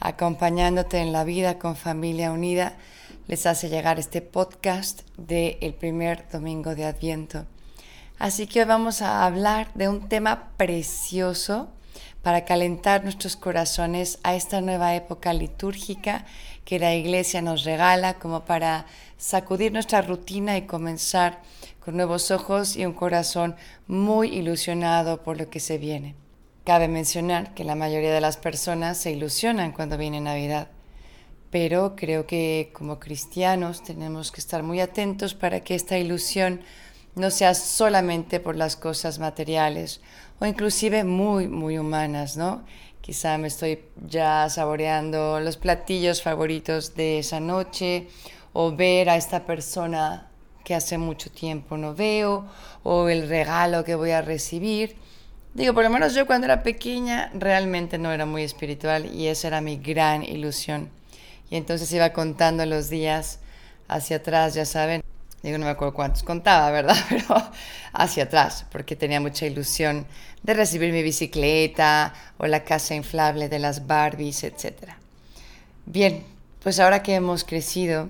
acompañándote en la vida con Familia Unida, les hace llegar este podcast del el primer domingo de Adviento. Así que hoy vamos a hablar de un tema precioso para calentar nuestros corazones a esta nueva época litúrgica que la Iglesia nos regala como para sacudir nuestra rutina y comenzar con nuevos ojos y un corazón muy ilusionado por lo que se viene. Cabe mencionar que la mayoría de las personas se ilusionan cuando viene Navidad, pero creo que como cristianos tenemos que estar muy atentos para que esta ilusión no sea solamente por las cosas materiales o inclusive muy, muy humanas, ¿no? Quizá me estoy ya saboreando los platillos favoritos de esa noche o ver a esta persona que hace mucho tiempo no veo o el regalo que voy a recibir Digo, por lo menos yo cuando era pequeña realmente no era muy espiritual y esa era mi gran ilusión. Y entonces iba contando los días hacia atrás, ya saben. Digo, no me acuerdo cuántos contaba, ¿verdad? Pero hacia atrás, porque tenía mucha ilusión de recibir mi bicicleta o la casa inflable de las Barbies, etc. Bien, pues ahora que hemos crecido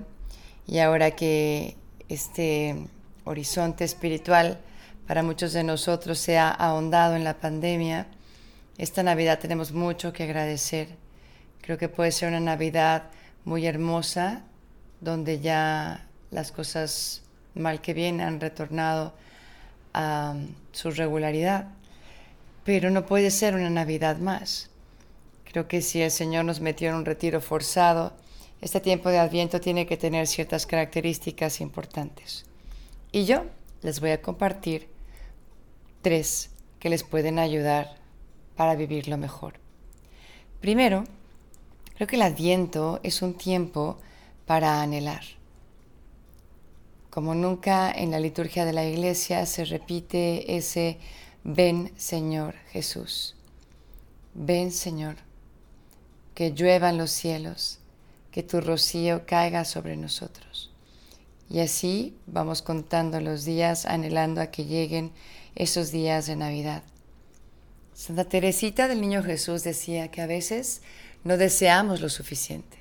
y ahora que este horizonte espiritual para muchos de nosotros se ha ahondado en la pandemia. Esta Navidad tenemos mucho que agradecer. Creo que puede ser una Navidad muy hermosa, donde ya las cosas mal que bien han retornado a su regularidad. Pero no puede ser una Navidad más. Creo que si el Señor nos metió en un retiro forzado, este tiempo de Adviento tiene que tener ciertas características importantes. Y yo les voy a compartir tres que les pueden ayudar para vivirlo mejor. Primero, creo que el adviento es un tiempo para anhelar. Como nunca en la liturgia de la iglesia se repite ese ven Señor Jesús. Ven Señor, que lluevan los cielos, que tu rocío caiga sobre nosotros. Y así vamos contando los días anhelando a que lleguen esos días de Navidad. Santa Teresita del Niño Jesús decía que a veces no deseamos lo suficiente.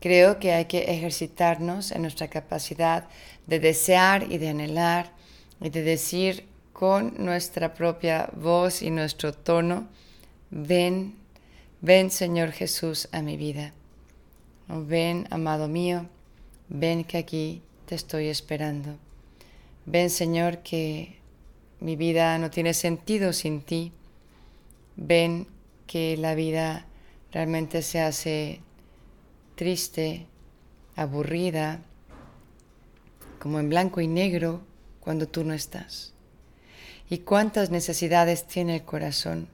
Creo que hay que ejercitarnos en nuestra capacidad de desear y de anhelar y de decir con nuestra propia voz y nuestro tono, ven, ven Señor Jesús a mi vida. ven, amado mío, ven que aquí te estoy esperando. Ven Señor que mi vida no tiene sentido sin ti. Ven que la vida realmente se hace triste, aburrida, como en blanco y negro cuando tú no estás. Y cuántas necesidades tiene el corazón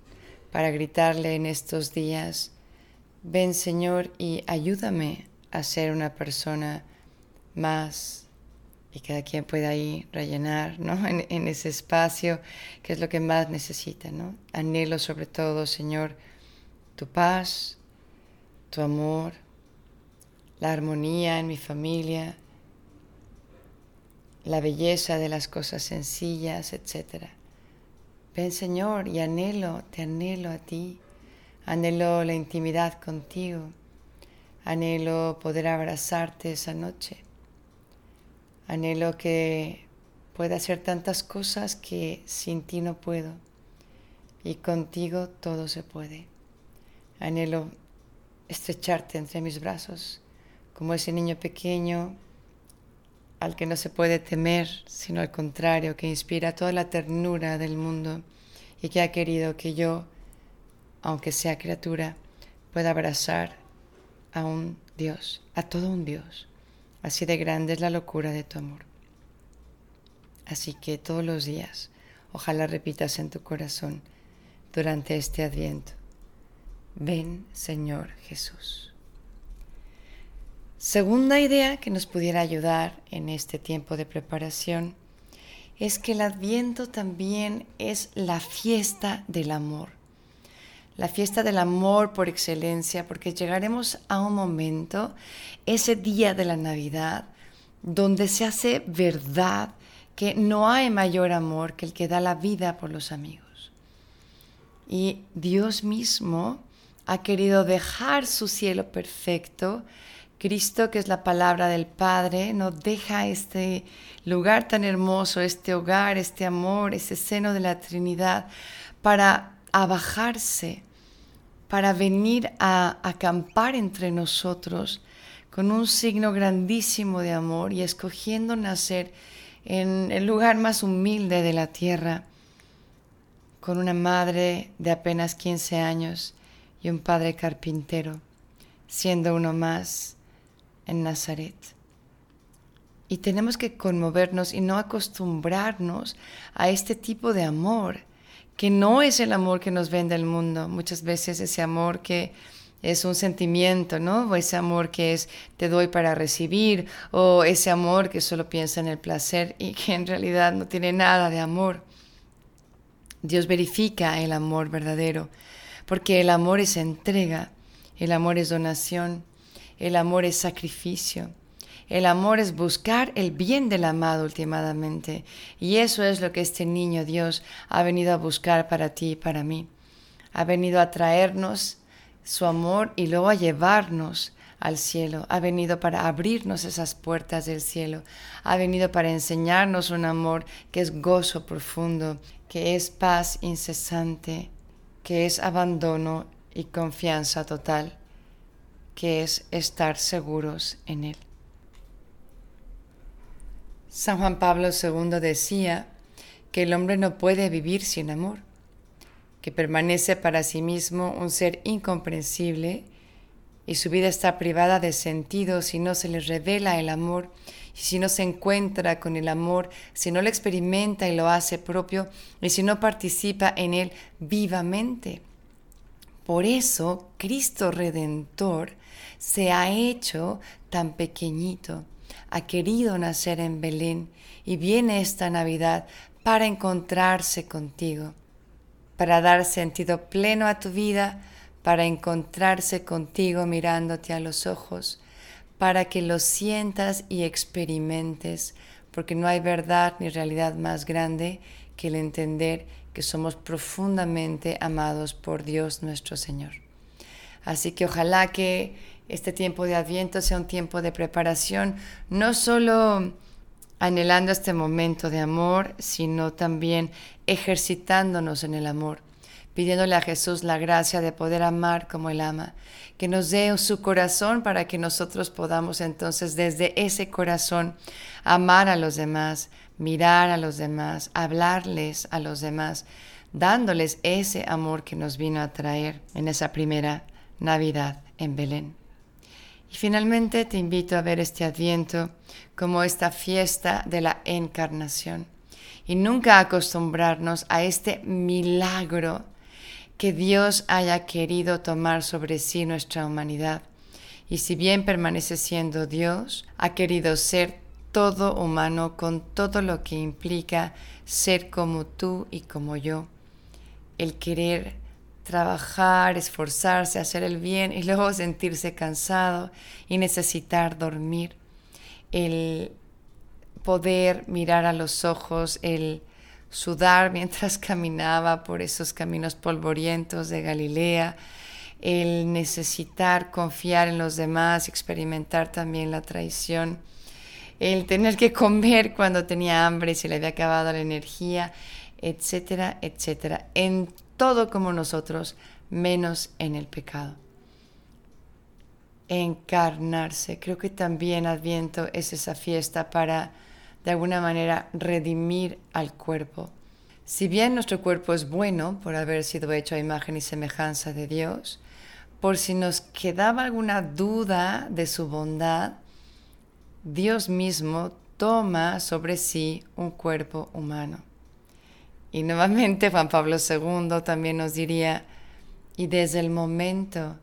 para gritarle en estos días, ven Señor y ayúdame a ser una persona más y cada quien puede ahí rellenar ¿no? en, ese espacio que es lo que más necesita. ¿no? Anhelo sobre todo, Señor, tu paz, tu amor, la armonía en mi familia, la belleza de las cosas sencillas, etc. Ven, Señor, y anhelo, te anhelo a ti, anhelo la intimidad contigo, anhelo poder abrazarte esa noche Anhelo que pueda hacer tantas cosas que sin ti no puedo y contigo todo se puede. Anhelo estrecharte entre mis brazos como ese niño pequeño al que no se puede temer, sino al contrario, que inspira toda la ternura del mundo y que ha querido que yo, aunque sea criatura, pueda abrazar a un Dios, a todo un Dios. Así de grande es la locura de tu amor. Así que todos los días, ojalá repitas en tu corazón durante este adviento. Ven, Señor Jesús. Segunda idea que nos pudiera ayudar en este tiempo de preparación es que el adviento también es la fiesta del amor. La fiesta del amor por excelencia, porque llegaremos a un momento, ese día de la Navidad, donde se hace verdad que no hay mayor amor que el que da la vida por los amigos. Y Dios mismo ha querido dejar su cielo perfecto Cristo, que es la palabra del Padre, nos deja este lugar tan hermoso, este hogar, este amor, ese seno de la Trinidad, para abajarse, para venir a acampar entre nosotros con un signo grandísimo de amor y escogiendo nacer en el lugar más humilde de la tierra, con una madre de apenas 15 años y un padre carpintero, siendo uno más en Nazaret. Y tenemos que conmovernos y no acostumbrarnos a este tipo de amor, que no es el amor que nos vende el mundo. Muchas veces ese amor que es un sentimiento, ¿no? O ese amor que es te doy para recibir, o ese amor que solo piensa en el placer y que en realidad no tiene nada de amor. Dios verifica el amor verdadero, porque el amor es entrega, el amor es donación, el amor es sacrificio. El amor es buscar el bien del amado últimamente. Y eso es lo que este niño Dios ha venido a buscar para ti y para mí. Ha venido a traernos su amor y luego a llevarnos al cielo. Ha venido para abrirnos esas puertas del cielo. Ha venido para enseñarnos un amor que es gozo profundo, que es paz incesante, que es abandono y confianza total que es estar seguros en Él. San Juan Pablo II decía que el hombre no puede vivir sin amor, que permanece para sí mismo un ser incomprensible y su vida está privada de sentido si no se le revela el amor y si no se encuentra con el amor, si no lo experimenta y lo hace propio y si no participa en él vivamente. Por eso Cristo Redentor se ha hecho tan pequeñito, ha querido nacer en Belén y viene esta Navidad para encontrarse contigo, para dar sentido pleno a tu vida, para encontrarse contigo mirándote a los ojos, para que lo sientas y experimentes, porque no hay verdad ni realidad más grande que el entender que somos profundamente amados por Dios nuestro Señor. Así que ojalá que este tiempo de Adviento sea un tiempo de preparación, no solo anhelando este momento de amor, sino también ejercitándonos en el amor, pidiéndole a Jesús la gracia de poder amar como Él ama, que nos dé su corazón para que nosotros podamos entonces desde ese corazón amar a los demás, mirar a los demás, hablarles a los demás, dándoles ese amor que nos vino a traer en esa primera Navidad en Belén. Y finalmente te invito a ver este adviento como esta fiesta de la encarnación y nunca acostumbrarnos a este milagro que Dios haya querido tomar sobre sí nuestra humanidad. Y si bien permanece siendo Dios, ha querido ser todo humano con todo lo que implica ser como tú y como yo. El querer trabajar, esforzarse, hacer el bien y luego sentirse cansado y necesitar dormir, el poder mirar a los ojos, el sudar mientras caminaba por esos caminos polvorientos de Galilea, el necesitar confiar en los demás, experimentar también la traición, el tener que comer cuando tenía hambre y se le había acabado la energía, etcétera, etcétera. En todo como nosotros, menos en el pecado. Encarnarse. Creo que también Adviento es esa fiesta para, de alguna manera, redimir al cuerpo. Si bien nuestro cuerpo es bueno por haber sido hecho a imagen y semejanza de Dios, por si nos quedaba alguna duda de su bondad, Dios mismo toma sobre sí un cuerpo humano. Y nuevamente Juan Pablo II también nos diría, y desde el momento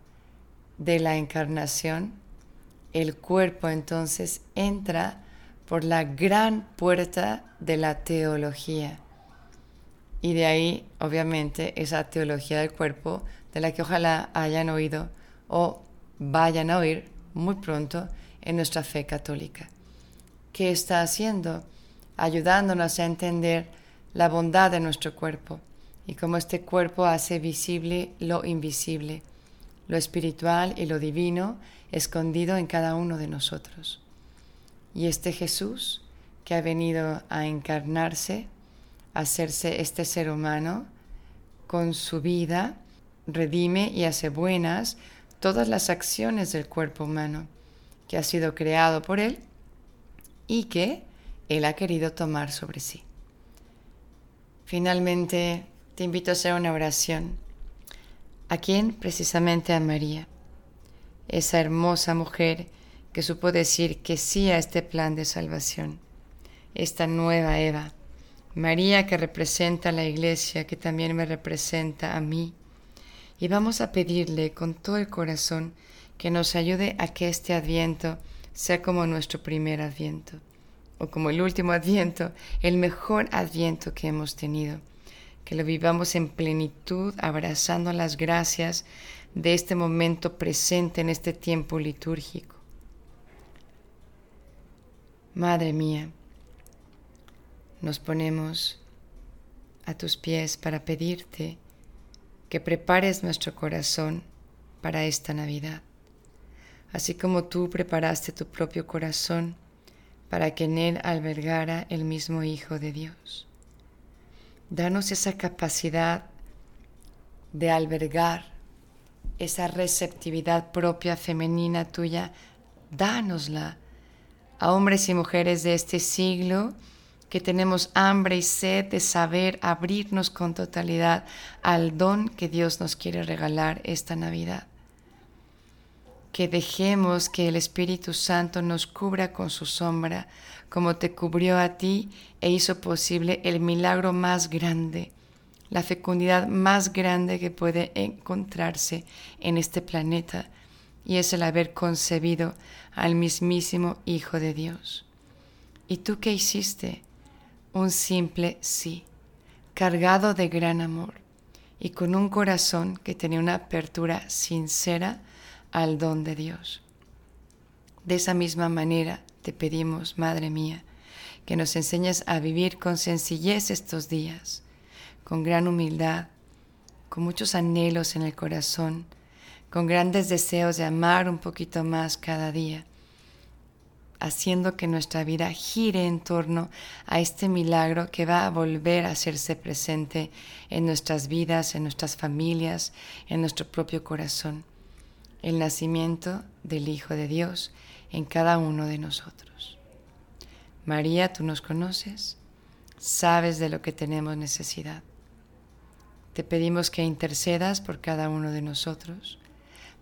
de la encarnación, el cuerpo entonces entra por la gran puerta de la teología. Y de ahí, obviamente, esa teología del cuerpo, de la que ojalá hayan oído o vayan a oír muy pronto en nuestra fe católica. ¿Qué está haciendo? Ayudándonos a entender la bondad de nuestro cuerpo y cómo este cuerpo hace visible lo invisible, lo espiritual y lo divino escondido en cada uno de nosotros. Y este Jesús que ha venido a encarnarse, a hacerse este ser humano, con su vida, redime y hace buenas todas las acciones del cuerpo humano, que ha sido creado por Él y que Él ha querido tomar sobre sí. Finalmente, te invito a hacer una oración. ¿A quién? Precisamente a María, esa hermosa mujer que supo decir que sí a este plan de salvación, esta nueva Eva. María que representa a la iglesia, que también me representa a mí. Y vamos a pedirle con todo el corazón que nos ayude a que este adviento sea como nuestro primer adviento, o como el último adviento, el mejor adviento que hemos tenido, que lo vivamos en plenitud, abrazando las gracias de este momento presente en este tiempo litúrgico. Madre mía, nos ponemos a tus pies para pedirte que prepares nuestro corazón para esta Navidad así como tú preparaste tu propio corazón para que en él albergara el mismo Hijo de Dios. Danos esa capacidad de albergar esa receptividad propia femenina tuya, dánosla a hombres y mujeres de este siglo que tenemos hambre y sed de saber abrirnos con totalidad al don que Dios nos quiere regalar esta Navidad que dejemos que el Espíritu Santo nos cubra con su sombra, como te cubrió a ti e hizo posible el milagro más grande, la fecundidad más grande que puede encontrarse en este planeta, y es el haber concebido al mismísimo Hijo de Dios. ¿Y tú qué hiciste? Un simple sí, cargado de gran amor y con un corazón que tenía una apertura sincera al don de Dios. De esa misma manera te pedimos, Madre mía, que nos enseñes a vivir con sencillez estos días, con gran humildad, con muchos anhelos en el corazón, con grandes deseos de amar un poquito más cada día, haciendo que nuestra vida gire en torno a este milagro que va a volver a hacerse presente en nuestras vidas, en nuestras familias, en nuestro propio corazón el nacimiento del Hijo de Dios en cada uno de nosotros. María, tú nos conoces, sabes de lo que tenemos necesidad. Te pedimos que intercedas por cada uno de nosotros,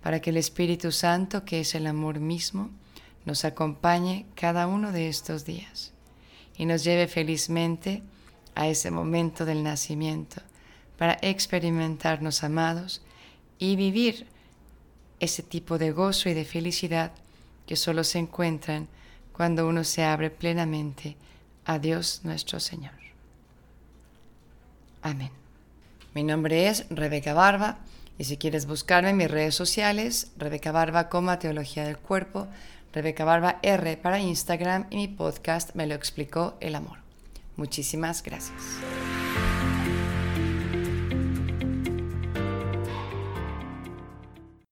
para que el Espíritu Santo, que es el amor mismo, nos acompañe cada uno de estos días y nos lleve felizmente a ese momento del nacimiento para experimentarnos amados y vivir ese tipo de gozo y de felicidad que solo se encuentran cuando uno se abre plenamente a Dios nuestro Señor. Amén. Mi nombre es Rebeca Barba y si quieres buscarme en mis redes sociales, Rebeca Barba, coma Teología del Cuerpo, Rebeca Barba R para Instagram y mi podcast Me lo explicó el amor. Muchísimas gracias.